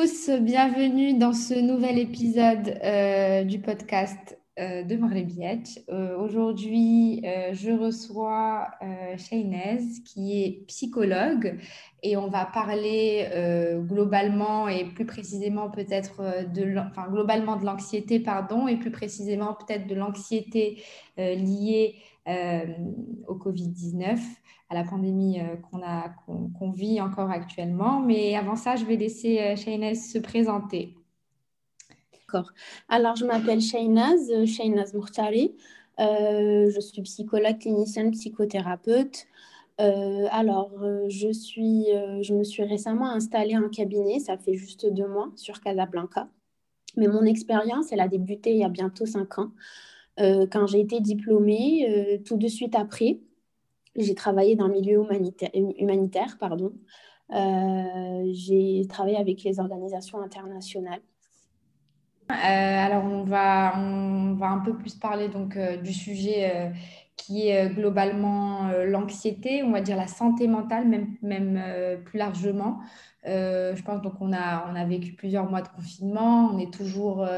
tous, bienvenue dans ce nouvel épisode euh, du podcast euh, de Marley Biette. Euh, aujourd'hui, je reçois Shaynez qui est psychologue et on va parler globalement et plus précisément peut-être de, globalement de l'anxiété, pardon, et plus précisément peut-être de l'anxiété liée au Covid-19 à la pandémie euh, qu'on vit encore actuellement. Mais avant ça, je vais laisser euh, Shainaz se présenter. D'accord. Alors, je m'appelle Shainaz, euh, Shainaz Mourtari. je suis psychologue clinicienne, psychothérapeute. alors, je, suis, je me suis récemment installée en cabinet, ça fait juste deux mois, sur Casablanca. Mais mon expérience, elle a débuté il y a bientôt cinq ans, quand j'ai été diplômée. tout de suite après, j'ai travaillé dans le milieu humanitaire, pardon. Euh, j'ai travaillé avec les organisations internationales. Euh, alors, on va, on va un peu plus parler donc, euh, du sujet qui est globalement l'anxiété, on va dire la santé mentale, même, même plus largement. Je pense donc on a, on a vécu plusieurs mois de confinement, on est toujours,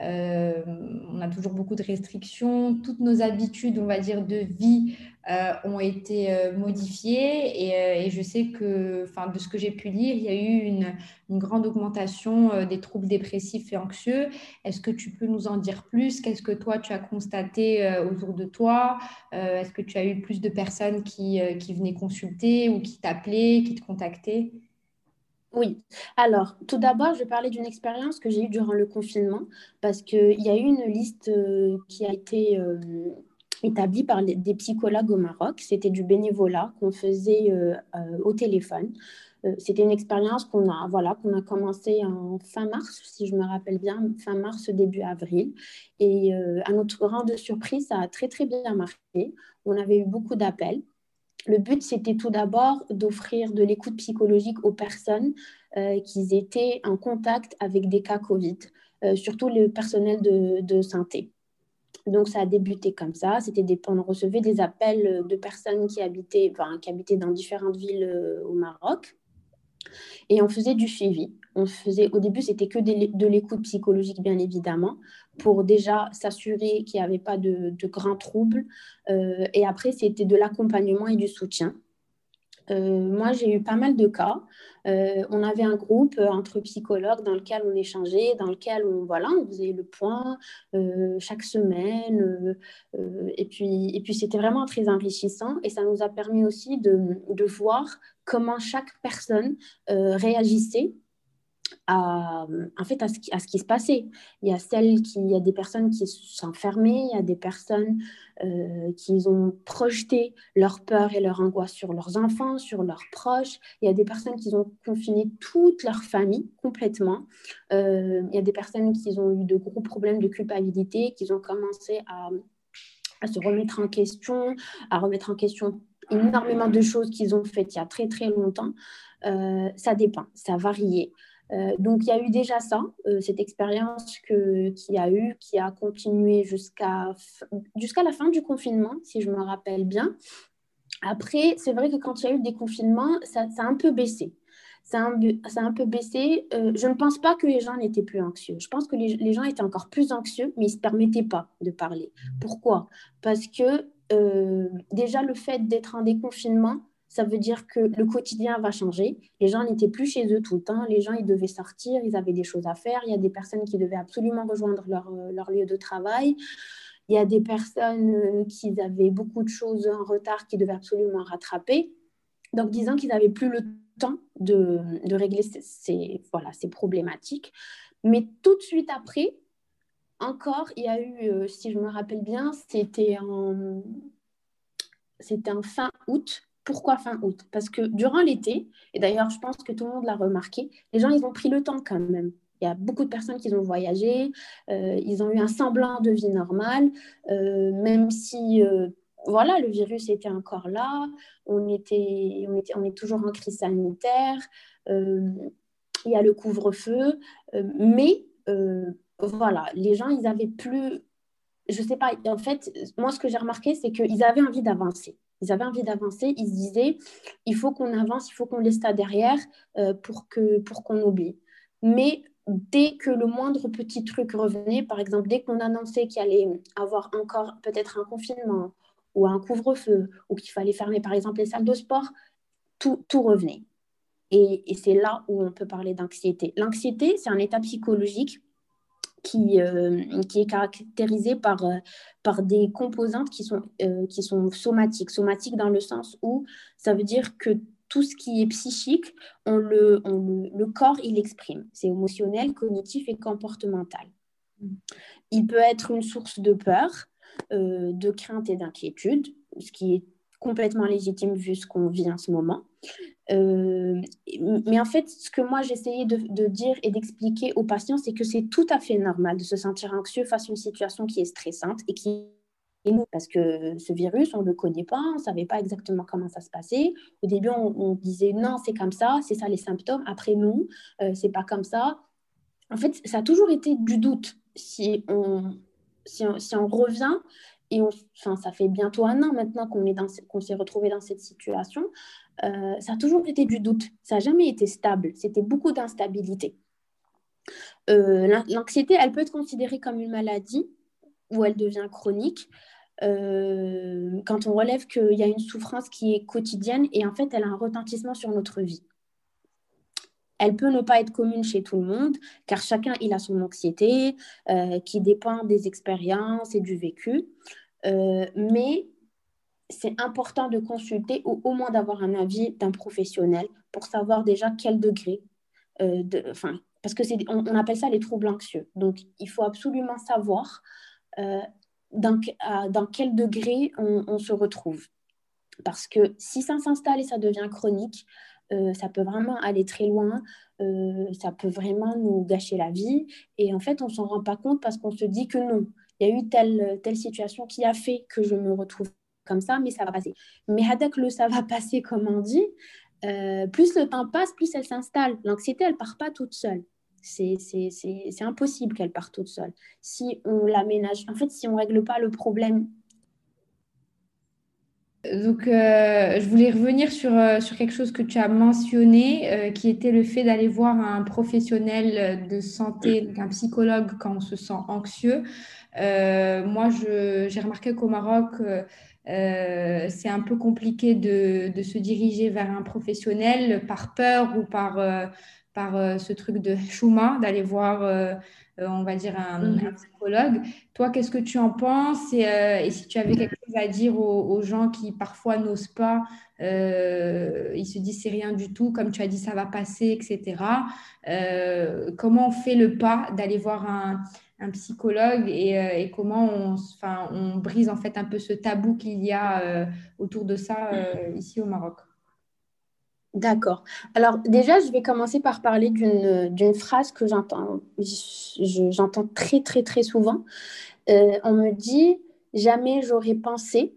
on a toujours beaucoup de restrictions, toutes nos habitudes, on va dire, de vie euh, ont été euh, modifiées. Et, euh, et, je sais que, enfin, de ce que j'ai pu lire, il y a eu une, une grande augmentation des troubles dépressifs et anxieux. Est-ce que tu peux nous en dire plus? Qu'est-ce que toi, tu as constaté autour de toi? Est-ce que tu as eu plus de personnes qui, qui venaient consulter ou qui t'appelaient, qui te contactaient? Oui. Alors, tout d'abord, je vais parler d'une expérience que j'ai eue durant le confinement parce qu'il y a eu une liste qui a été établi par des psychologues au Maroc. C'était du bénévolat qu'on faisait euh, euh, au téléphone. Euh, c'était une expérience qu'on a, voilà, qu'on a commencé en fin mars, si je me rappelle bien, fin mars, début avril. Et à notre grande surprise, ça a très, très bien marché. On avait eu beaucoup d'appels. Le but, c'était tout d'abord d'offrir de l'écoute psychologique aux personnes qui étaient en contact avec des cas Covid, surtout le personnel de, santé. Donc, ça a débuté comme ça. C'était des, on recevait des appels de personnes qui habitaient, qui habitaient dans différentes villes euh, au Maroc. Et on faisait du suivi. On faisait, au début, c'était que de l'écoute psychologique, bien évidemment, pour déjà s'assurer qu'il n'y avait pas de, grands troubles. Euh, et après, c'était de l'accompagnement et du soutien. Euh, moi, j'ai eu pas mal de cas. Euh, on avait un groupe entre psychologues dans lequel on échangeait, dans lequel on, voilà, on faisait le point chaque semaine. et puis, et puis c'était vraiment très enrichissant et ça nous a permis aussi de voir comment chaque personne réagissait à, en fait, à ce, qui, se passait. Il y a celles qui, il y a des personnes qui s'enfermaient, il y a des personnes euh, qui ont projeté leur peur et leur angoisse sur leurs enfants, sur leurs proches. Il y a des personnes qui ont confiné toute leur famille complètement. Euh, il y a des personnes qui ont eu de gros problèmes de culpabilité, qui ont commencé à, se remettre en question, à remettre en question énormément de choses qu'ils ont faites il y a très très longtemps. Euh, ça dépend, ça varié. Euh, donc, il y a eu déjà ça, euh, cette expérience qui a eu, qui a continué jusqu'à jusqu'à la fin du confinement, si je me rappelle bien. Après, c'est vrai que quand il y a eu des confinements, ça, ça a un peu baissé. Ça a un, ça a un peu baissé. Euh, je ne pense pas que les gens n'étaient plus anxieux. Je pense que les, les, gens étaient encore plus anxieux, mais ils ne se permettaient pas de parler. Pourquoi? Parce que déjà, le fait d'être en déconfinement, ça veut dire que le quotidien va changer. Les gens n'étaient plus chez eux tout le temps. Les gens, ils devaient sortir, ils avaient des choses à faire. Il y a des personnes qui devaient absolument rejoindre leur, euh, leur lieu de travail. Il y a des personnes euh, qui avaient beaucoup de choses en retard qui devaient absolument rattraper. Donc, disons qu'ils n'avaient plus le temps de, de régler ces, voilà, ces problématiques. Mais tout de suite après, encore, il y a eu, euh, si je me rappelle bien, c'était en, c'était en fin août, pourquoi fin août? Parce que durant l'été, et d'ailleurs je pense que tout le monde l'a remarqué, les gens ils ont pris le temps quand même. Il y a beaucoup de personnes qui ont voyagé, euh, ils ont eu un semblant de vie normale, euh, même si euh, voilà, le virus était encore là, on, était, on, était, on est toujours en crise sanitaire, il y a le couvre-feu, mais voilà, les gens, ils avaient plus, je sais pas, en fait, moi ce que j'ai remarqué, c'est qu'ils avaient envie d'avancer ils avaient envie d'avancer, ils se disaient, il faut qu'on avance, il faut qu'on laisse ça derrière euh, pour qu'on pour oublie. mais dès que le moindre petit truc revenait, par exemple, dès qu'on annonçait qu'il allait avoir encore peut-être un confinement ou un couvre-feu, ou qu'il fallait fermer par exemple les salles de sport, tout, tout revenait. Et c'est là où on peut parler d'anxiété. L'anxiété, c'est un état psychologique qui, euh, qui est caractérisé par, euh, par des composantes qui sont, euh, qui sont somatiques. Somatiques dans le sens où ça veut dire que tout ce qui est psychique, on le, on le, corps, il exprime. C'est émotionnel, cognitif et comportemental. Il peut être une source de peur, de crainte et d'inquiétude, ce qui est complètement légitime vu ce qu'on vit en ce moment. Euh, mais en fait, ce que moi j'essayais de, de, dire et d'expliquer aux patients, c'est que c'est tout à fait normal de se sentir anxieux face à une situation qui est stressante et qui parce que ce virus, on ne le connaît pas, on ne savait pas exactement comment ça se passait. Au début, on, disait non, c'est comme ça, c'est ça les symptômes. Après, non, euh, c'est pas comme ça. En fait, ça a toujours été du doute. Si on, si on, si on revient et enfin, ça fait bientôt un an maintenant qu'on qu'on s'est retrouvé dans cette situation. Euh, ça a toujours été du doute. Ça n'a jamais été stable. C'était beaucoup d'instabilité. Euh, l'anxiété, elle peut être considérée comme une maladie ou elle devient chronique. Euh, quand on relève qu'il y a une souffrance qui est quotidienne et en fait elle a un retentissement sur notre vie. Elle peut ne pas être commune chez tout le monde, car chacun il a son anxiété qui dépend des expériences et du vécu. Euh, mais c'est important de consulter ou au moins d'avoir un avis d'un professionnel pour savoir déjà quel degré, euh, parce que c'est, on, appelle ça les troubles anxieux. Donc, il faut absolument savoir euh, dans, dans, quel degré on, se retrouve. Parce que si ça s'installe et ça devient chronique, ça peut vraiment aller très loin, ça peut vraiment nous gâcher la vie. Et en fait, on ne s'en rend pas compte parce qu'on se dit que non, il y a eu telle, telle situation qui a fait que je me retrouve comme ça, mais ça va passer. Mais que le ça va passer, comme on dit, euh, plus le temps passe, plus elle s'installe. L'anxiété, elle part pas toute seule. C'est impossible qu'elle parte toute seule. Si on l'aménage, en fait, si on règle pas le problème donc, euh, je voulais revenir sur, euh, sur quelque chose que tu as mentionné, qui était le fait d'aller voir un professionnel de santé, un psychologue quand on se sent anxieux. Euh, moi, j'ai remarqué qu'au Maroc, euh, euh, c'est un peu compliqué de, de, se diriger vers un professionnel par peur ou par, par ce truc de chouma, d'aller voir, on va dire, un, mhm. psychologue. Toi, qu'est-ce que tu en penses et, et, si tu avais quelque chose à dire aux, aux gens qui parfois n'osent pas, ils se disent c'est rien du tout, comme tu as dit, ça va passer, etc. comment on fait le pas d'aller voir un un psychologue et, euh, et comment on, on brise en fait un peu ce tabou qu'il y a euh, autour de ça euh, ici au Maroc? D'accord. Alors déjà, je vais commencer par parler d'une phrase que j'entends très très très souvent. on me dit jamais j'aurais pensé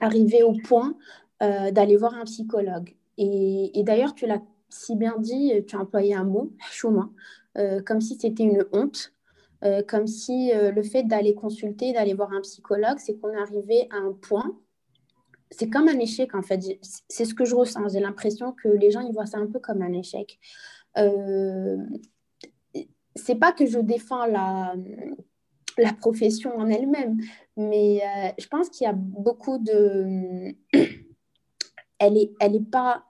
arriver au point d'aller voir un psychologue. Et, d'ailleurs, tu l'as si bien dit, tu as employé un mot, chouma, comme si c'était une honte. Euh, comme si euh, le fait d'aller consulter, d'aller voir un psychologue, c'est qu'on arrivé à un point. C'est comme un échec, en fait. C'est ce que je ressens. J'ai l'impression que les gens, ils voient ça un peu comme un échec. Euh, c'est pas que je défends la, profession en elle-même, mais euh, je pense qu'il y a beaucoup de... elle est, elle est pas...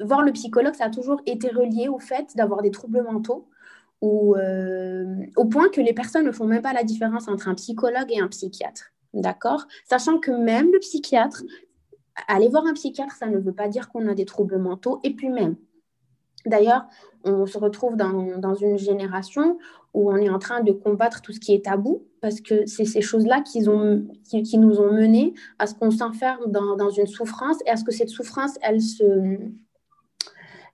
Voir le psychologue, ça a toujours été relié au fait d'avoir des troubles mentaux euh, au point que les personnes ne font même pas la différence entre un psychologue et un psychiatre. D'accord? Sachant que même le psychiatre, aller voir un psychiatre, ça ne veut pas dire qu'on a des troubles mentaux. Et puis même, d'ailleurs, on se retrouve dans, dans, une génération où on est en train de combattre tout ce qui est tabou, parce que c'est ces choses-là qui, nous ont menés à ce qu'on s'enferme dans, dans, une souffrance et à ce que cette souffrance, elle se,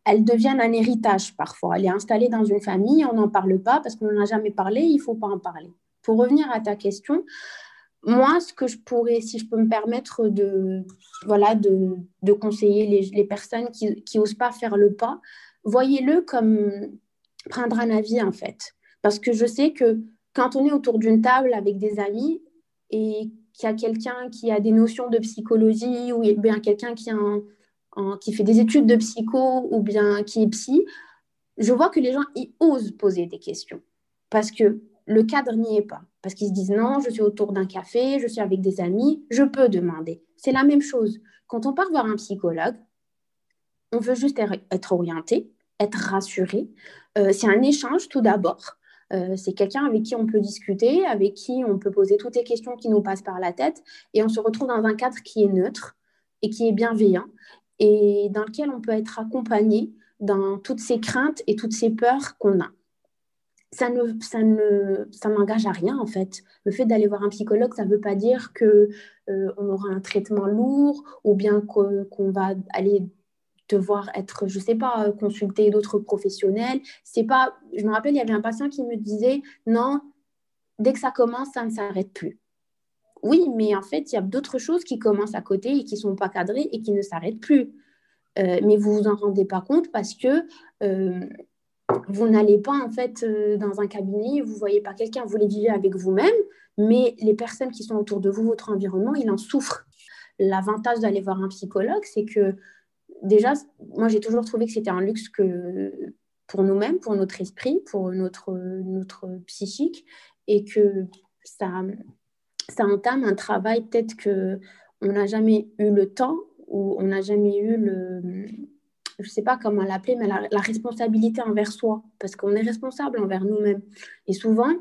elles deviennent un héritage parfois. Elle est installée dans une famille, on n'en parle pas parce qu'on n'en a jamais parlé, il ne faut pas en parler. Pour revenir à ta question, moi, ce que je pourrais, si je peux me permettre de, voilà, de, conseiller les, personnes qui n'osent pas faire le pas, voyez-le comme prendre un avis en fait. Parce que je sais que quand on est autour d'une table avec des amis et qu'il y a quelqu'un qui a des notions de psychologie ou bien quelqu'un qui fait des études de psycho ou bien qui est psy, je vois que les gens ils osent poser des questions parce que le cadre n'y est pas. Parce qu'ils se disent non, je suis autour d'un café, je suis avec des amis, je peux demander. C'est la même chose. Quand on part voir un psychologue, on veut juste être orienté, être rassuré. Euh, c'est un échange tout d'abord. Euh, c'est quelqu'un avec qui on peut discuter, avec qui on peut poser toutes les questions qui nous passent par la tête, et on se retrouve dans un cadre qui est neutre et qui est bienveillant, et dans lequel on peut être accompagné dans toutes ces craintes et toutes ces peurs qu'on a. Ça ne, ça ne, ça n'engage à rien en fait. Le fait d'aller voir un psychologue, ça ne veut pas dire que euh, on aura un traitement lourd ou bien qu'on va aller devoir être, je sais pas, consulter d'autres professionnels. C'est pas, je me rappelle, il y avait un patient qui me disait non, dès que ça commence, ça ne s'arrête plus. Oui, mais en fait, il y a d'autres choses qui commencent à côté et qui sont pas cadrées et qui ne s'arrêtent plus. Euh, mais vous vous en rendez pas compte parce que euh, vous n'allez pas en fait euh, dans un cabinet, vous voyez pas quelqu'un, vous les vivez avec vous-même, mais les personnes qui sont autour de vous, votre environnement, il en souffre. L'avantage d'aller voir un psychologue, c'est que déjà, moi j'ai toujours trouvé que c'était un luxe que pour nous-mêmes, pour notre esprit, pour notre, notre psychique, et que ça, ça entame un travail peut-être que on n'a jamais eu le temps où on n'a jamais eu le, je ne sais pas comment l'appeler, mais la, responsabilité envers soi, parce qu'on est responsable envers nous-mêmes. Et souvent,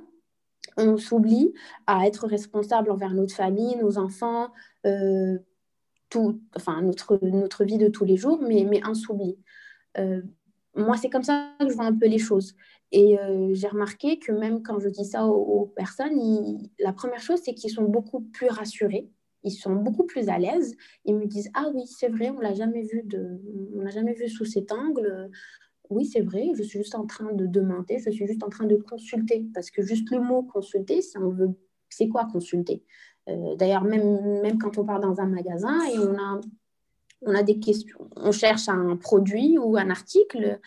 on s'oublie à être responsable envers notre famille, nos enfants, euh, tout, enfin notre, notre vie de tous les jours, mais, mais on s'oublie. Euh, moi, c'est comme ça que je vois un peu les choses. Et euh, j'ai remarqué que même quand je dis ça aux, personnes, la première chose, c'est qu'ils sont beaucoup plus rassurés ils sont beaucoup plus à l'aise. Ils me disent ah oui c'est vrai on l'a jamais vu de on l'a jamais vu sous cet angle. Oui c'est vrai je suis juste en train de demander je suis juste en train de consulter parce que juste le mot consulter si on veut c'est quoi consulter? Euh, D'ailleurs même même quand on part dans un magasin et on a on a des questions on cherche un produit ou un article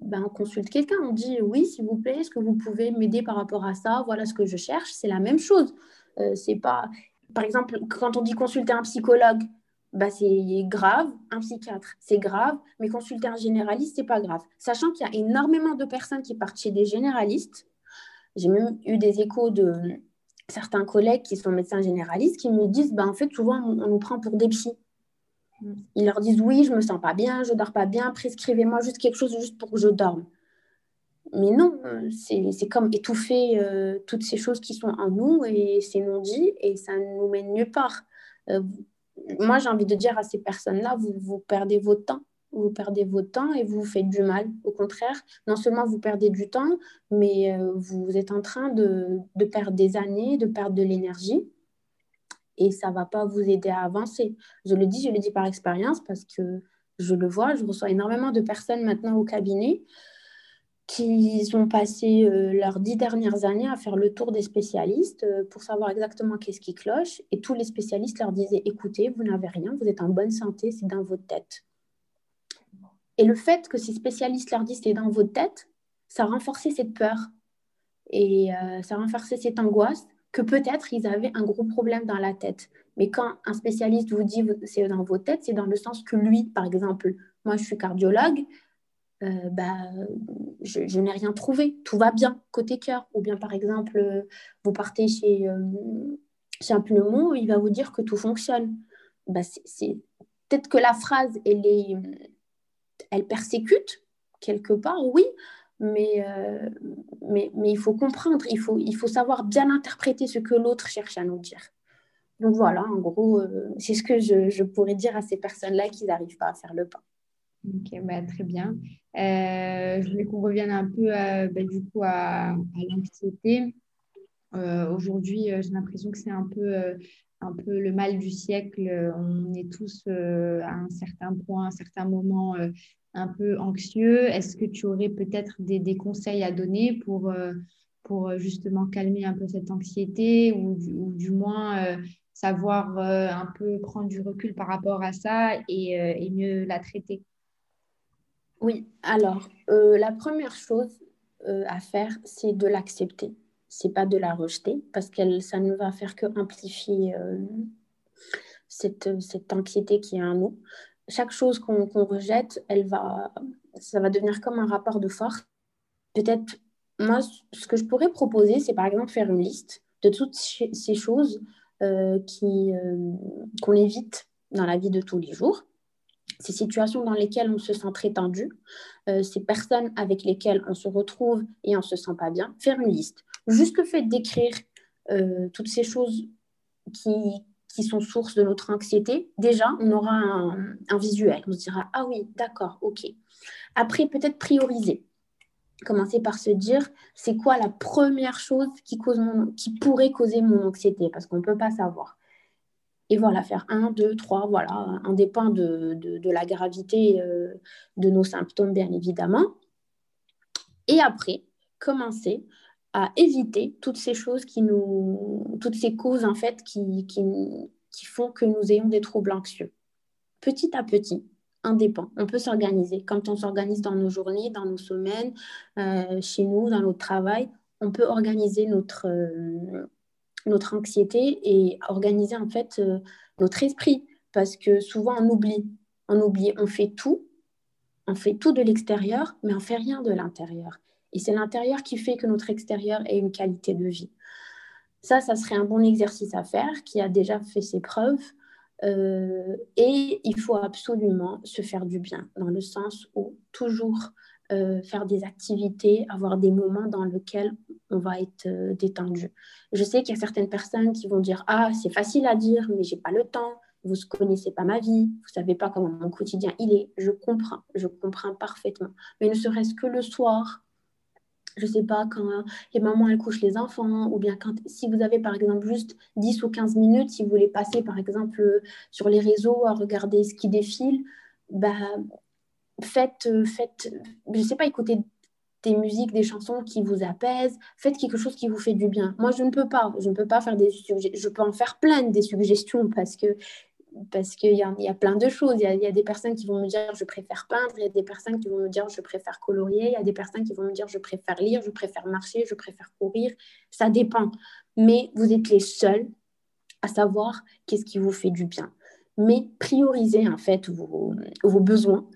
ben, on consulte quelqu'un, on dit oui, s'il vous plaît, est-ce que vous pouvez m'aider par rapport à ça? Voilà ce que je cherche. C'est la même chose. Euh, c'est pas par exemple, quand on dit consulter un psychologue, bah, c'est grave, un psychiatre, c'est grave, mais consulter un généraliste, c'est pas grave. Sachant qu'il y a énormément de personnes qui partent chez des généralistes. J'ai même eu des échos de certains collègues qui sont médecins généralistes qui me disent, bah, en fait, souvent, on, nous prend pour des psys. Ils leur disent, oui, je me sens pas bien, je dors pas bien, prescrivez-moi juste quelque chose juste pour que je dorme. Mais non, c'est comme étouffer euh, toutes ces choses qui sont en nous et c'est non dit et ça ne nous mène nulle part. Euh, moi, j'ai envie de dire à ces personnes-là, vous, vous perdez votre temps. Vous perdez votre temps et vous vous faites du mal. Au contraire, non seulement vous perdez du temps, mais euh, vous êtes en train de, de, perdre des années, de perdre de l'énergie et ça ne va pas vous aider à avancer. Je le dis, je le dis par expérience parce que je le vois, je reçois énormément de personnes maintenant au cabinet qui ont passé euh, leurs dix dernières années à faire le tour des spécialistes euh, pour savoir exactement qu'est-ce qui cloche. Et tous les spécialistes leur disaient, écoutez, vous n'avez rien, vous êtes en bonne santé, c'est dans votre tête. Et le fait que ces spécialistes leur disent, c'est dans votre tête, ça renforçait cette peur. Et euh, ça renforçait cette angoisse que peut-être ils avaient un gros problème dans la tête. Mais quand un spécialiste vous dit c'est dans votre tête, c'est dans le sens que lui, par exemple, moi je suis cardiologue, euh, bah, je, n'ai rien trouvé, tout va bien côté cœur. Ou bien par exemple, vous partez chez, euh, chez un pneumon, il va vous dire que tout fonctionne. Bah, c'est, Peut-être que la phrase, elle, est, elle persécute quelque part, oui, mais, euh, il faut comprendre, il faut, il faut savoir bien interpréter ce que l'autre cherche à nous dire. Donc voilà, en gros, c'est ce que je, je pourrais dire à ces personnes-là qui n'arrivent pas à faire le pas. Ok, bah, très bien. Euh, je voulais qu'on revienne un peu euh, bah, du coup à, l'anxiété. Euh, aujourd'hui, j'ai l'impression que c'est un peu, un peu le mal du siècle. On est tous à un certain point, à un certain moment un peu anxieux. Est-ce que tu aurais peut-être des, des, conseils à donner pour, pour justement calmer un peu cette anxiété ou, ou du moins savoir un peu prendre du recul par rapport à ça et, et mieux la traiter? Oui, alors euh, la première chose euh, à faire, c'est de l'accepter. C'est pas de la rejeter parce que ça ne va faire que amplifier euh, cette, cette, anxiété qui est en nous. chaque chose qu'on rejette, elle va, ça va devenir comme un rapport de force. Peut-être, moi, ce que je pourrais proposer, c'est par exemple faire une liste de toutes ces choses qu'on évite dans la vie de tous les jours, ces situations dans lesquelles on se sent très tendu, euh, ces personnes avec lesquelles on se retrouve et on ne se sent pas bien, faire une liste. Juste le fait d'écrire toutes ces choses qui, sont source de notre anxiété, déjà, on aura un, visuel. On se dira, ah oui, d'accord, ok. Après, peut-être prioriser commencer par se dire c'est quoi la première chose qui pourrait causer mon anxiété? Parce qu'on ne peut pas savoir. Et voilà, faire un, deux, trois, voilà, indépendant de, de, de la gravité euh, de nos symptômes, bien évidemment. Et après, commencer à éviter toutes ces choses qui nous, toutes ces causes en fait qui, qui, qui font que nous ayons des troubles anxieux. Petit à petit, indépend. On peut s'organiser. Quand on s'organise dans nos journées, dans nos semaines, euh, chez nous, dans notre travail, on peut organiser notre, euh, notre anxiété et organiser en fait euh, notre esprit. Parce que souvent, on oublie. On oublie, on fait tout. On fait tout de l'extérieur, mais on fait rien de l'intérieur. Et c'est l'intérieur qui fait que notre extérieur ait une qualité de vie. Ça, ça serait un bon exercice à faire qui a déjà fait ses preuves. Euh, et il faut absolument se faire du bien, dans le sens où toujours euh, faire des activités, avoir des moments dans lesquels on va être euh, détendu. Je sais qu'il y a certaines personnes qui vont dire Ah, c'est facile à dire, mais j'ai pas le temps, vous ne connaissez pas ma vie, vous savez pas comment mon quotidien il est. Je comprends, je comprends parfaitement. Mais ne serait-ce que le soir, je sais pas, quand les mamans elles couchent les enfants, ou bien quand, si vous avez par exemple juste 10 ou 15 minutes, si vous voulez passer par exemple sur les réseaux à regarder ce qui défile, bah, faites, faites, je sais pas, écoutez des musiques, des chansons qui vous apaisent, faites quelque chose qui vous fait du bien. Moi, je ne peux pas, je ne peux pas faire des suggestions, je peux en faire plein des suggestions parce que parce qu'il y, y, a plein de choses. Il y, a, des personnes qui vont me dire je préfère peindre, il y a des personnes qui vont me dire je préfère colorier, il y a des personnes qui vont me dire je préfère lire, je préfère marcher, je préfère courir. Ça dépend. Mais vous êtes les seuls à savoir qu'est-ce qui vous fait du bien. Mais priorisez en fait vos, vos besoins.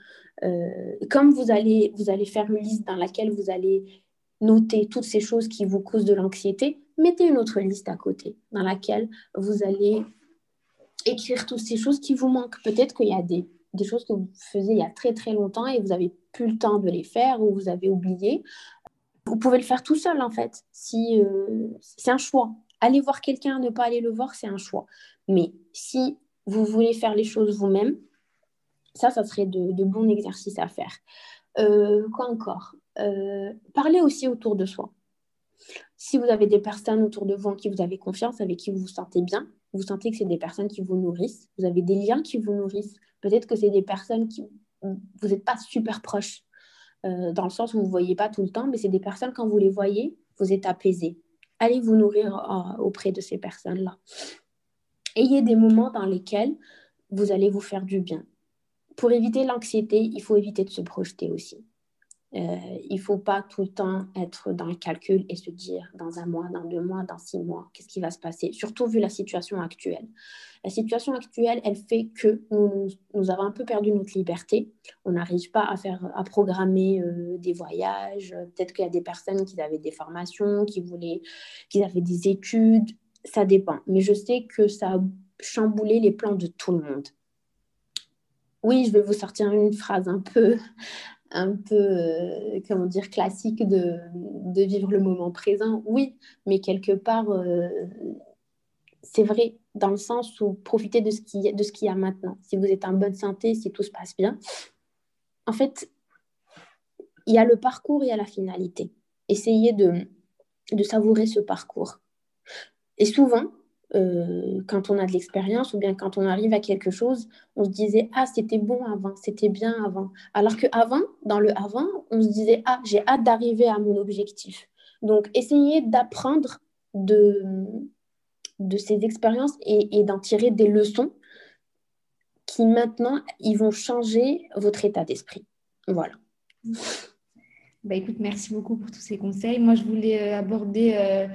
Euh, comme vous allez, vous allez faire une liste dans laquelle vous allez noter toutes ces choses qui vous causent de l'anxiété, mettez une autre liste à côté dans laquelle vous allez écrire toutes ces choses qui vous manquent. Peut-être qu'il y a des, des, choses que vous faisiez il y a très très longtemps et vous n'avez plus le temps de les faire ou vous avez oublié. Vous pouvez le faire tout seul en fait. Si, euh, c'est un choix. Aller voir quelqu'un, ne pas aller le voir, c'est un choix. Mais si vous voulez faire les choses vous-même, ça, ça serait de, bons exercices à faire. Euh, quoi encore? Euh, Parlez aussi autour de soi. Si vous avez des personnes autour de vous en qui vous avez confiance, avec qui vous vous sentez bien, vous sentez que c'est des personnes qui vous nourrissent, vous avez des liens qui vous nourrissent. Peut-être que c'est des personnes qui vous n'êtes pas super proches, euh, dans le sens où vous ne voyez pas tout le temps, mais c'est des personnes, quand vous les voyez, vous êtes apaisé. Allez vous nourrir auprès de ces personnes-là. Ayez des moments dans lesquels vous allez vous faire du bien. Pour éviter l'anxiété, il faut éviter de se projeter aussi. Euh, il ne faut pas tout le temps être dans le calcul et se dire dans un mois, dans deux mois, dans six mois, qu'est-ce qui va se passer, surtout vu la situation actuelle. La situation actuelle, elle fait que nous, avons un peu perdu notre liberté. On n'arrive pas à, faire, à programmer euh, des voyages. Peut-être qu'il y a des personnes qui avaient des formations, qui, voulaient, qui avaient des études. Ça dépend. Mais je sais que ça a chamboulé les plans de tout le monde. Oui, je vais vous sortir une phrase un peu, un peu, euh, comment dire, classique de, de, vivre le moment présent, oui, mais quelque part, euh, c'est vrai, dans le sens où profiter de ce qu'il y, y, a maintenant. Si vous êtes en bonne santé, si tout se passe bien, en fait, il y a le parcours, il y a la finalité. Essayez de, de savourer ce parcours. Et souvent, euh, quand on a de l'expérience ou bien quand on arrive à quelque chose, on se disait ah c'était bon avant, c'était bien avant. Alors que avant, dans le avant, on se disait ah j'ai hâte d'arriver à mon objectif. Donc essayez d'apprendre de de ces expériences et, et d'en tirer des leçons qui maintenant ils vont changer votre état d'esprit. Voilà. Bah, écoute, merci beaucoup pour tous ces conseils. Moi, je voulais euh, aborder euh,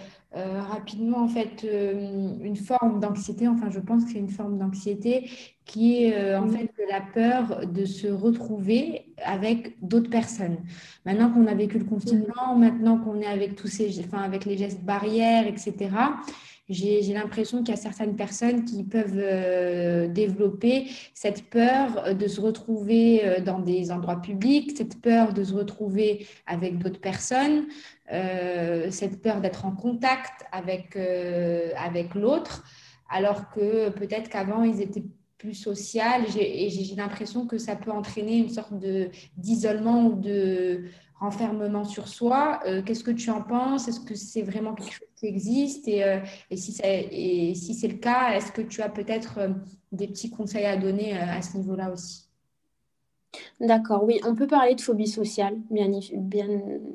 rapidement, en fait, une forme d'anxiété, enfin, je pense que c'est une forme d'anxiété qui est en fait la peur de se retrouver avec d'autres personnes. Maintenant qu'on a vécu le confinement, maintenant qu'on est avec tous ces, enfin, avec les gestes barrières, etc., j'ai l'impression qu'il y a certaines personnes qui peuvent euh, développer cette peur de se retrouver euh, dans des endroits publics, cette peur de se retrouver avec d'autres personnes, euh, cette peur d'être en contact avec, avec l'autre, alors que peut-être qu'avant, ils étaient plus social et j'ai l'impression que ça peut entraîner une sorte d'isolement ou de renfermement sur soi. Qu'est-ce que tu en penses? Est-ce que c'est vraiment quelque chose existe? Et, euh, si c'est le cas, est-ce que tu as peut-être euh, des petits conseils à donner euh, à ce niveau-là aussi? D'accord, oui, on peut parler de phobie sociale, bien,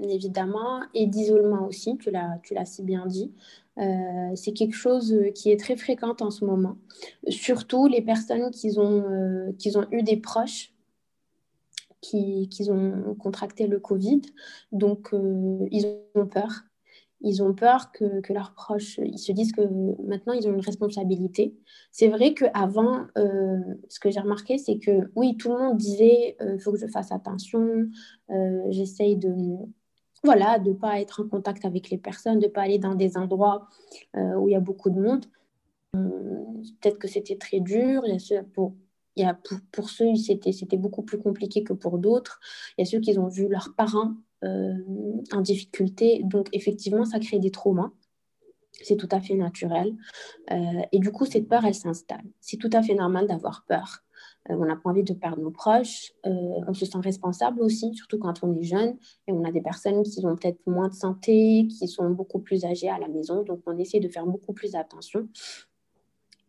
évidemment, et d'isolement aussi, tu l'as si bien dit. c'est quelque chose qui est très fréquent en ce moment. Surtout les personnes qui qui ont eu des proches qui, ont contracté le Covid. Donc, ils ont peur ils ont peur que, que, leurs proches, ils se disent que maintenant, ils ont une responsabilité. C'est vrai qu'avant, euh, ce que j'ai remarqué, c'est que oui, tout le monde disait, il euh, faut que je fasse attention, euh, j'essaye de voilà, de ne pas être en contact avec les personnes, de ne pas aller dans des endroits où il y a beaucoup de monde. Peut-être que c'était très dur. Il pour, il y a, pour, pour ceux, c'était beaucoup plus compliqué que pour d'autres. Il y a ceux qui ont vu leurs parents euh, en difficulté. Donc, effectivement, ça crée des traumas. C'est tout à fait naturel. Euh, et du coup, cette peur, elle s'installe. C'est tout à fait normal d'avoir peur. Euh, on n'a pas envie de perdre nos proches. on se sent responsable aussi, surtout quand on est jeune. Et on a des personnes qui ont peut-être moins de santé, qui sont beaucoup plus âgées à la maison. Donc, on essaie de faire beaucoup plus attention.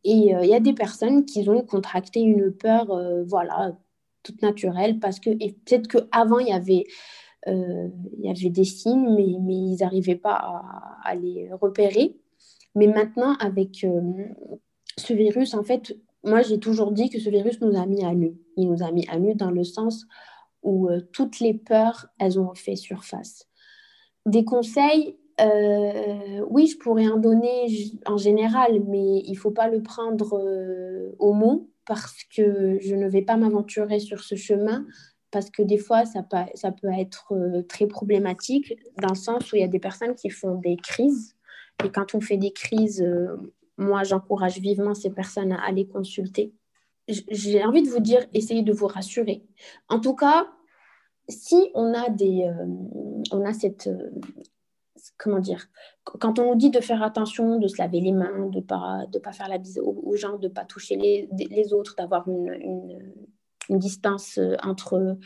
Et il y a des personnes qui ont contracté une peur, voilà, toute naturelle, parce que peut-être qu'avant, il y avait euh, il y avait des signes, mais, ils n'arrivaient pas à, les repérer. Mais maintenant, avec euh, ce virus, en fait, moi, j'ai toujours dit que ce virus nous a mis à nu. Il nous a mis à nu dans le sens où euh, toutes les peurs, elles ont fait surface. Des conseils, oui, je pourrais en donner en général, mais il ne faut pas le prendre au mot parce que je ne vais pas m'aventurer sur ce chemin parce que des fois, ça peut, être euh, très problématique dans le sens où il y a des personnes qui font des crises. Et quand on fait des crises, euh, moi, j'encourage vivement ces personnes à aller consulter. J'ai envie de vous dire, essayez de vous rassurer. En tout cas, si on a, des, euh, on a cette... comment dire Quand on nous dit de faire attention, de se laver les mains, de ne pas, de pas faire la bise aux, gens, de ne pas toucher les, les autres, d'avoir une, une distance euh, entre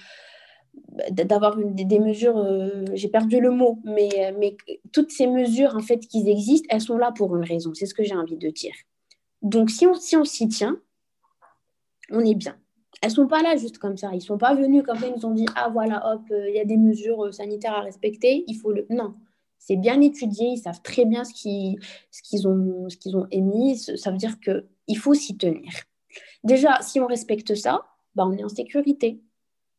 d'avoir des, mesures, euh, j'ai perdu le mot, mais, mais toutes ces mesures en fait qui existent, elles sont là pour une raison, c'est ce que j'ai envie de dire. Donc si on si on s'y tient, on est bien. Elles sont pas là juste comme ça, ils sont pas venus comme ça, ils nous ont dit ah voilà hop, euh, il y a des mesures sanitaires à respecter, il faut le non. C'est bien étudié, ils savent très bien ce qu'ils ont émis, ça veut dire que il faut s'y tenir. Déjà, si on respecte ça, bah, on est en sécurité.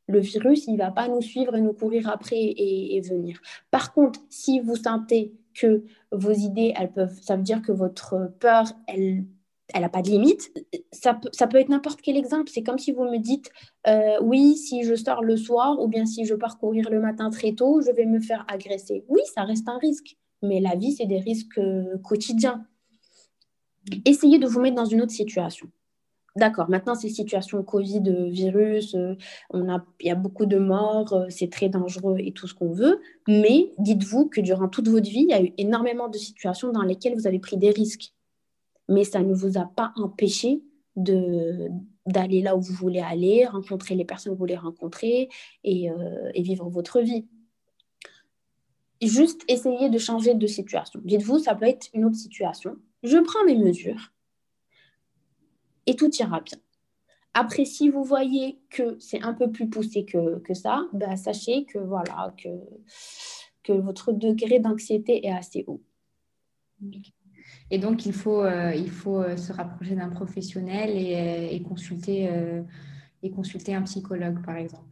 Le virus, il ne va pas nous suivre et nous courir après et, venir. Par contre, si vous sentez que vos idées, elles peuvent, ça veut dire que votre peur, elle elle n'a pas de limite. Ça, peut être n'importe quel exemple. C'est comme si vous me dites, euh, oui, si je sors le soir ou bien si je pars courir le matin très tôt, je vais me faire agresser. Oui, ça reste un risque. Mais la vie, c'est des risques euh, quotidiens. Essayez de vous mettre dans une autre situation. D'accord, maintenant, ces situations Covid, euh, virus, a, il y a beaucoup de morts, c'est très dangereux et tout ce qu'on veut. Mais dites-vous que durant toute votre vie, il y a eu énormément de situations dans lesquelles vous avez pris des risques. Mais ça ne vous a pas empêché d'aller là où vous voulez aller, rencontrer les personnes que vous voulez rencontrer et, et vivre votre vie. Juste essayez de changer de situation. Dites-vous, ça peut être une autre situation. Je prends mes mesures et tout ira bien. Après, si vous voyez que c'est un peu plus poussé que, ça, bah, sachez que, voilà, que votre degré d'anxiété est assez haut. Et donc, il faut, euh, il faut euh, se rapprocher d'un professionnel et, euh, consulter, et consulter un psychologue, par exemple.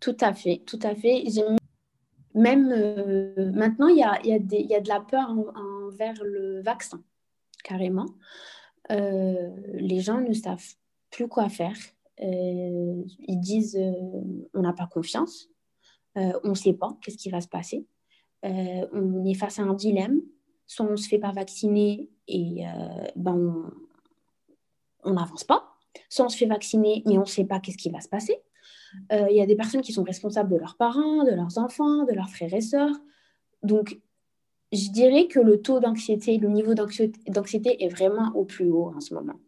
Tout à fait, tout à fait. même maintenant, il y a, y, y a, de la peur envers le vaccin, carrément. les gens ne savent plus quoi faire. ils disent on n'a pas confiance, on ne sait pas qu'est-ce qui va se passer. on est face à un dilemme. Soit on ne se fait pas vacciner et ben on n'avance pas soit on se fait vacciner, mais on ne sait pas qu'est-ce qui va se passer. Euh, il y a des personnes qui sont responsables de leurs parents, de leurs enfants, de leurs frères et sœurs. Donc, je dirais que le taux d'anxiété, le niveau d'anxiété est vraiment au plus haut en ce moment.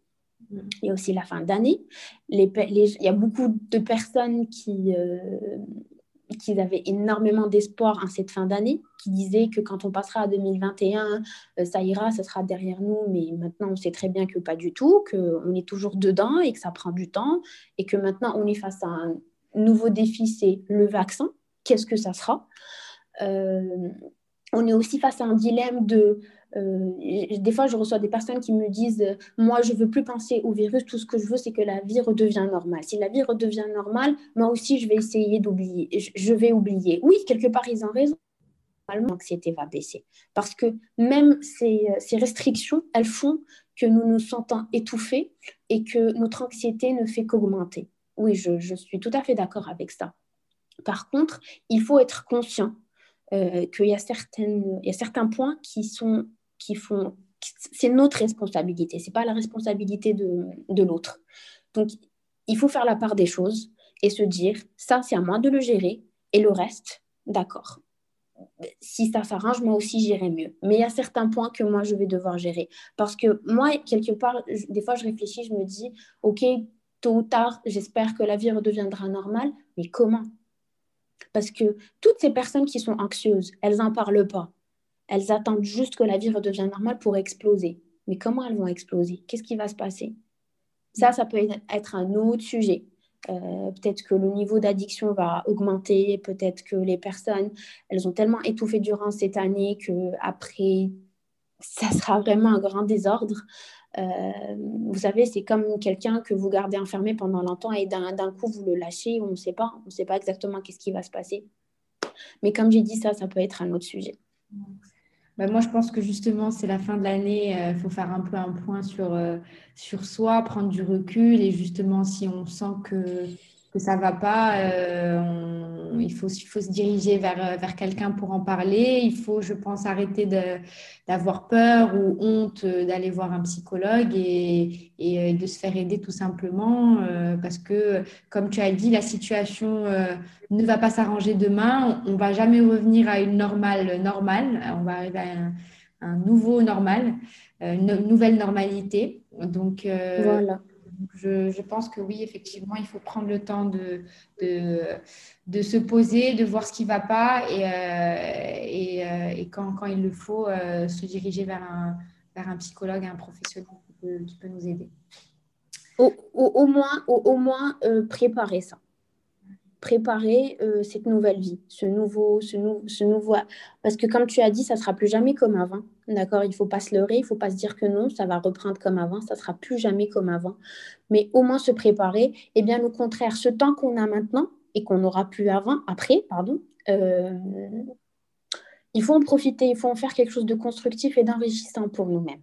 Il y a aussi la fin d'année. il y a beaucoup de personnes qui, euh, qu'ils avaient énormément d'espoir en cette fin d'année, qui disaient que quand on passera à 2021, euh, ça ira, ça sera derrière nous, mais maintenant on sait très bien que pas du tout, qu'on est toujours dedans et que ça prend du temps, et que maintenant on est face à un nouveau défi, c'est le vaccin. Qu'est-ce que ça sera? Euh, On est aussi face à un dilemme de des fois, je reçois des personnes qui me disent Moi, je veux plus penser au virus, tout ce que je veux, c'est que la vie redevient normale. Si la vie redevient normale, moi aussi, je vais essayer d'oublier. Je vais oublier. Oui, quelque part, ils ont raison. L'anxiété va baisser. Parce que même ces, ces restrictions, elles font que nous nous sentons étouffés et que notre anxiété ne fait qu'augmenter. Oui, je, suis tout à fait d'accord avec ça. Par contre, il faut être conscient euh, qu'il y, y a certains points qui sont qui font. C'est notre responsabilité, c'est pas la responsabilité de, de l'autre. Donc, il faut faire la part des choses et se dire ça, c'est à moi de le gérer et le reste, d'accord. Si ça s'arrange, moi aussi, j'irai mieux. Mais il y a certains points que moi, je vais devoir gérer. Parce que moi, quelque part, des fois, je réfléchis, je me dis, OK, tôt ou tard, j'espère que la vie redeviendra normale, mais comment? Parce que toutes ces personnes qui sont anxieuses, elles n'en parlent pas. Elles attendent juste que la vie redevienne normale pour exploser. Mais comment elles vont exploser? Qu'est-ce qui va se passer? Ça, ça peut être un autre sujet. Euh, peut-être que le niveau d'addiction va augmenter, peut-être que les personnes, elles ont tellement étouffé durant cette année que après, ça sera vraiment un grand désordre. Euh, vous savez, c'est comme quelqu'un que vous gardez enfermé pendant longtemps et d'un coup vous le lâchez, on ne sait pas, on ne sait pas exactement qu'est-ce qui va se passer. Mais comme j'ai dit ça, ça peut être un autre sujet. Bah, moi, je pense que justement, c'est la fin de l'année. Il euh, faut faire un peu un point sur, euh, sur soi, prendre du recul. Et justement, si on sent que, que ça va pas, euh, il, faut, faut se diriger vers, vers quelqu'un pour en parler. Il faut, je pense, arrêter d'avoir peur ou honte d'aller voir un psychologue et, et, de se faire aider tout simplement. parce que, comme tu as dit, la situation ne va pas s'arranger demain. On ne va jamais revenir à une normale normale. On va arriver à un, nouveau normal, euh, une nouvelle normalité. Donc, euh, voilà. Je, pense que oui, effectivement, il faut prendre le temps de, de, se poser, de voir ce qui ne va pas et, euh, et, quand, quand, il le faut, se diriger vers un, vers un psychologue, un professionnel qui peut, nous aider. Au, au, moins, au, moins préparer ça préparer euh, cette nouvelle vie, ce nouveau, ce, ce nouveau... Parce que comme tu as dit, ça sera plus jamais comme avant. D'accord? Il ne faut pas se leurrer, il ne faut pas se dire que non, ça va reprendre comme avant, ça sera plus jamais comme avant. Mais au moins se préparer. Et eh bien, au contraire, ce temps qu'on a maintenant et qu'on n'aura plus avant, après, pardon, euh, il faut en profiter, il faut en faire quelque chose de constructif et d'enrichissant pour nous-mêmes.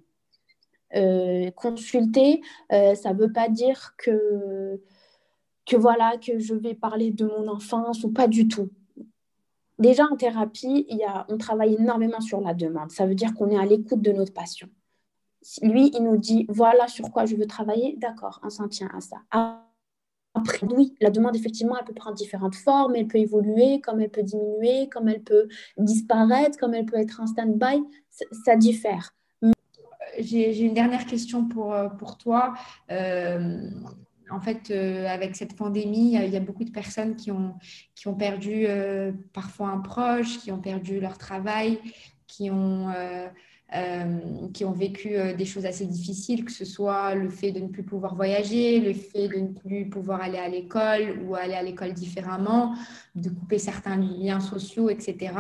Euh, consulter, ça ne veut pas dire que que voilà, que je vais parler de mon enfance ou pas du tout. Déjà en thérapie, il y a, on travaille énormément sur la demande. Ça veut dire qu'on est à l'écoute de notre patient. Lui, il nous dit voilà sur quoi je veux travailler. D'accord, on s'en tient à ça. Après, oui, la demande, effectivement, elle peut prendre différentes formes, elle peut évoluer, comme elle peut diminuer, comme elle peut disparaître, comme elle peut être en stand-by. Ça, diffère. J'ai une dernière question pour, euh, pour toi. Euh, en fait, euh, avec cette pandémie, il y a beaucoup de personnes qui ont, qui ont perdu euh, parfois un proche, qui ont perdu leur travail, qui ont, euh, qui ont vécu des choses assez difficiles, que ce soit le fait de ne plus pouvoir voyager, le fait de ne plus pouvoir aller à l'école ou aller à l'école différemment, de couper certains liens sociaux, etc.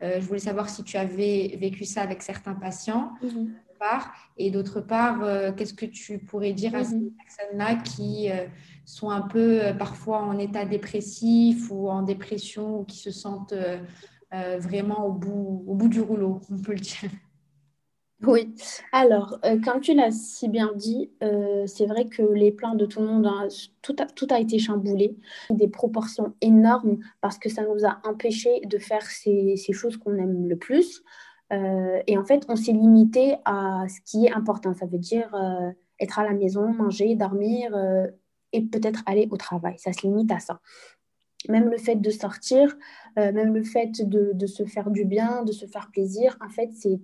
je voulais savoir si tu avais vécu ça avec certains patients. Mm-hmm part Et d'autre part, euh, qu'est-ce que tu pourrais dire à ces mhm. personnes-là qui euh, sont un peu euh, parfois en état dépressif ou en dépression ou qui se sentent vraiment au bout, au bout du rouleau, on peut le dire? Oui, alors, euh, comme tu l'as si bien dit, euh, c'est vrai que les plans de tout le monde, tout, a, tout, a, été chamboulé, des proportions énormes parce que ça nous a empêché de faire ces, ces choses qu'on aime le plus. Euh, et en fait, on s'est limité à ce qui est important. Ça veut dire être à la maison, manger, dormir et peut-être aller au travail. Ça se limite à ça. Même le fait de sortir, même le fait de, se faire du bien, de se faire plaisir, en fait, c'est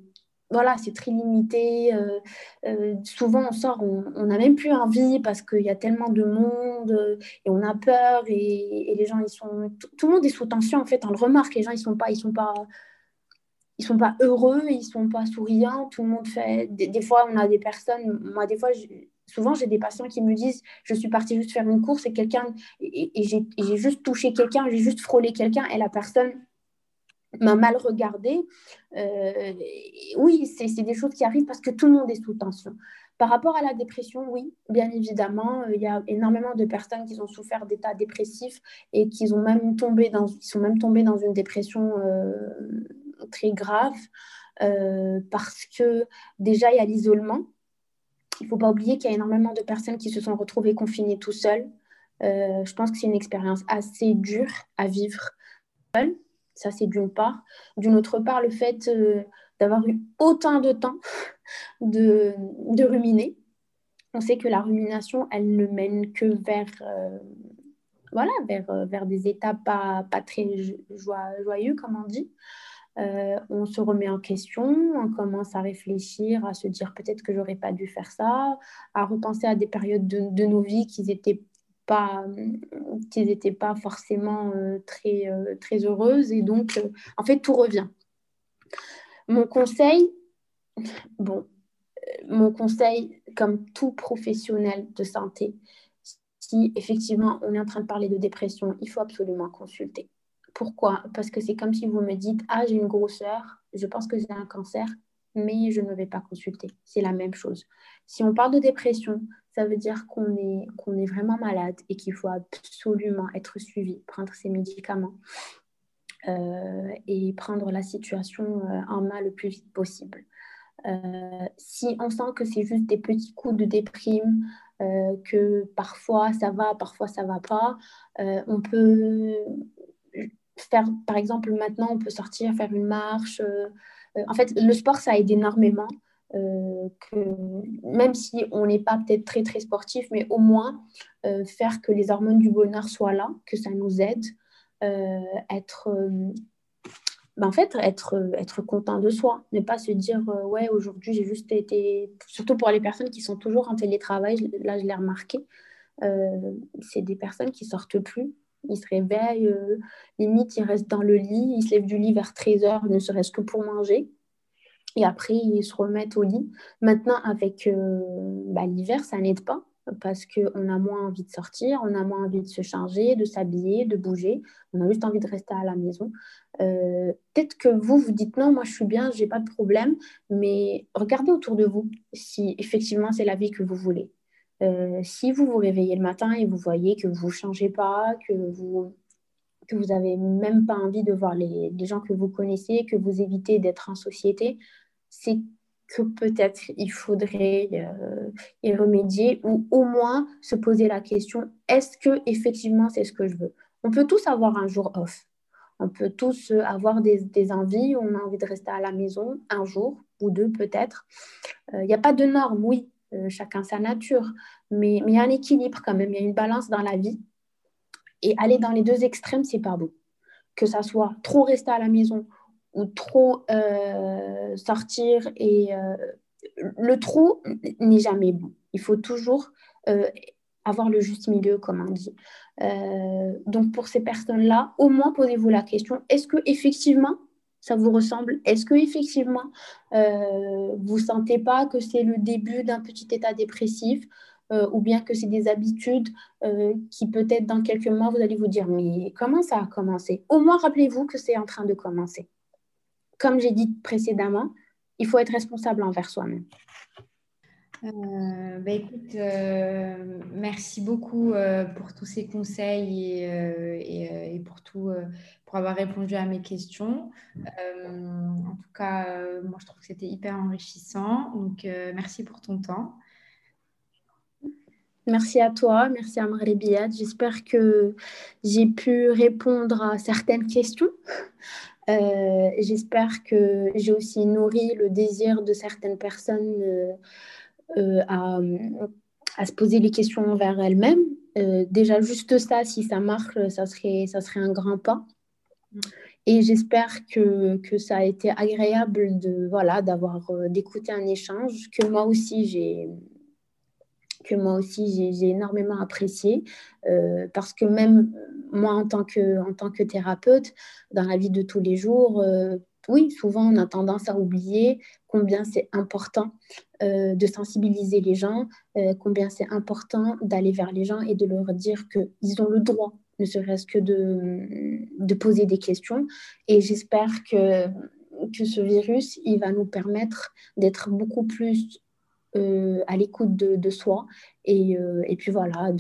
voilà, très limité. Euh, euh, souvent, on sort, on n'a même plus envie parce qu'il y a tellement de monde euh, et on a peur et, les gens, ils sont... Tout, le monde est sous tension, en fait. On le remarque, les gens, ils sont pas... Ils sont pas ils sont pas heureux, ils sont pas souriants, tout le monde fait... Des, fois, on a des personnes... Moi, des fois, souvent, j'ai des patients qui me disent, je suis partie juste faire une course et quelqu'un... Et, j'ai juste touché quelqu'un, j'ai juste frôlé quelqu'un et la personne m'a mal regardé. Euh, oui, c'est des choses qui arrivent parce que tout le monde est sous tension. Par rapport à la dépression, oui, bien évidemment, euh, il y a énormément de personnes qui ont souffert d'états dépressifs et qui ont même tombé dans, sont même tombées dans une dépression euh, très grave parce que déjà, il y a l'isolement. Il ne faut pas oublier qu'il y a énormément de personnes qui se sont retrouvées confinées tout seules. je pense que c'est une expérience assez dure à vivre seule. Ça, c'est d'une part. D'une autre part, le fait euh, d'avoir eu autant de temps de, de, ruminer. On sait que la rumination, elle ne mène que vers, euh, voilà, vers, euh, vers des états pas, pas très joyeux, comme on dit. On se remet en question, on commence à réfléchir, à se dire peut-être que j'aurais pas dû faire ça, à repenser à des périodes de, nos vies qui n'étaient pas forcément euh, très, euh, très heureuses. Et donc, euh, en fait, tout revient. Mon conseil, bon, mon conseil, comme tout professionnel de santé, si effectivement on est en train de parler de dépression, il faut absolument consulter. Pourquoi? Parce que c'est comme si vous me dites, ah, j'ai une grosseur, je pense que j'ai un cancer, mais je ne vais pas consulter. C'est la même chose. Si on parle de dépression, ça veut dire qu'on est, vraiment malade et qu'il faut absolument être suivi, prendre ses médicaments euh, et prendre la situation euh, en main le plus vite possible. Euh, si on sent que c'est juste des petits coups de déprime, que parfois ça va, parfois ça va pas, on peut faire, par exemple, maintenant, on peut sortir, faire une marche. en fait, le sport, ça aide énormément. Euh, que même si on n'est pas peut-être très très sportif, mais au moins euh, faire que les hormones du bonheur soient là, que ça nous aide, euh, être, ben, en fait, être, être content de soi, ne pas se dire ouais aujourd'hui j'ai juste été, surtout pour les personnes qui sont toujours en télétravail, là je l'ai remarqué, c'est des personnes qui sortent plus, ils se réveillent, limite ils restent dans le lit, ils se lèvent du lit vers 13h, ne serait-ce que pour manger. Et après, ils se remettent au lit. Maintenant, avec euh, bah, l'hiver, ça n'aide pas parce qu'on a moins envie de sortir, on a moins envie de se changer, de s'habiller, de bouger. On a juste envie de rester à la maison. Euh, peut-être que vous, vous dites non, moi je suis bien, j'ai pas de problème, mais regardez autour de vous si effectivement c'est la vie que vous voulez. Euh, si vous vous réveillez le matin et vous voyez que vous ne changez pas, que vous que vous n'avez même pas envie de voir les, gens que vous connaissez, que vous évitez d'être en société, c'est que peut-être il faudrait euh, y remédier ou au moins se poser la question est-ce que effectivement c'est ce que je veux? On peut tous avoir un jour off. On peut tous avoir des, des envies, on a envie de rester à la maison un jour ou deux peut-être. Il euh, n'y a pas de normes, oui, euh, chacun sa nature, mais il y a un équilibre quand même, il y a une balance dans la vie. Et aller dans les deux extrêmes, c'est pas bon. Que ça soit trop rester à la maison ou trop euh, sortir et euh, le trop n'est jamais bon. Il faut toujours avoir le juste milieu, comme on dit. donc pour ces personnes-là, au moins posez-vous la question est-ce que effectivement ça vous ressemble? Est-ce que effectivement vous sentez pas que c'est le début d'un petit état dépressif ou bien que c'est des habitudes qui peut-être dans quelques mois vous allez vous dire mais comment ça a commencé? Au moins rappelez-vous que c'est en train de commencer. Comme j'ai dit précédemment, il faut être responsable envers soi-même. Euh, bah, écoute, euh, merci beaucoup euh, pour tous ces conseils et, pour tout, pour avoir répondu à mes questions. en tout cas, moi, je trouve que c'était hyper enrichissant. Donc, merci pour ton temps. Merci à toi, merci à Marie Biad. J'espère que j'ai pu répondre à certaines questions. J'espère que j'ai aussi nourri le désir de certaines personnes euh, à, se poser les questions envers elle-même. Euh, déjà, juste ça, si ça marche, ça serait, ça serait un grand pas. Et j'espère que, ça a été agréable de voilà d'avoir euh, d'écouter un échange que moi aussi j'ai énormément apprécié. Parce que même moi en tant que thérapeute dans la vie de tous les jours oui souvent on a tendance à oublier combien c'est important euh, de sensibiliser les gens, euh, combien c'est important d'aller vers les gens et de leur dire qu'ils ont le droit, ne serait-ce que de, poser des questions. Et j'espère que, ce virus, il va nous permettre d'être beaucoup plus euh, à l'écoute de, soi et, et puis voilà,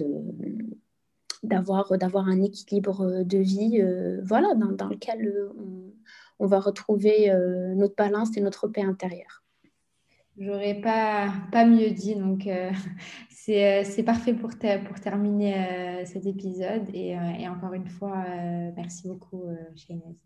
d'avoir un équilibre de vie voilà dans, lequel on, va retrouver notre balance et notre paix intérieure. J'aurais pas, pas mieux dit. Donc, euh, euh, c'est parfait pour, pour terminer euh, cet épisode. Et, et, encore une fois, merci beaucoup, Shainez.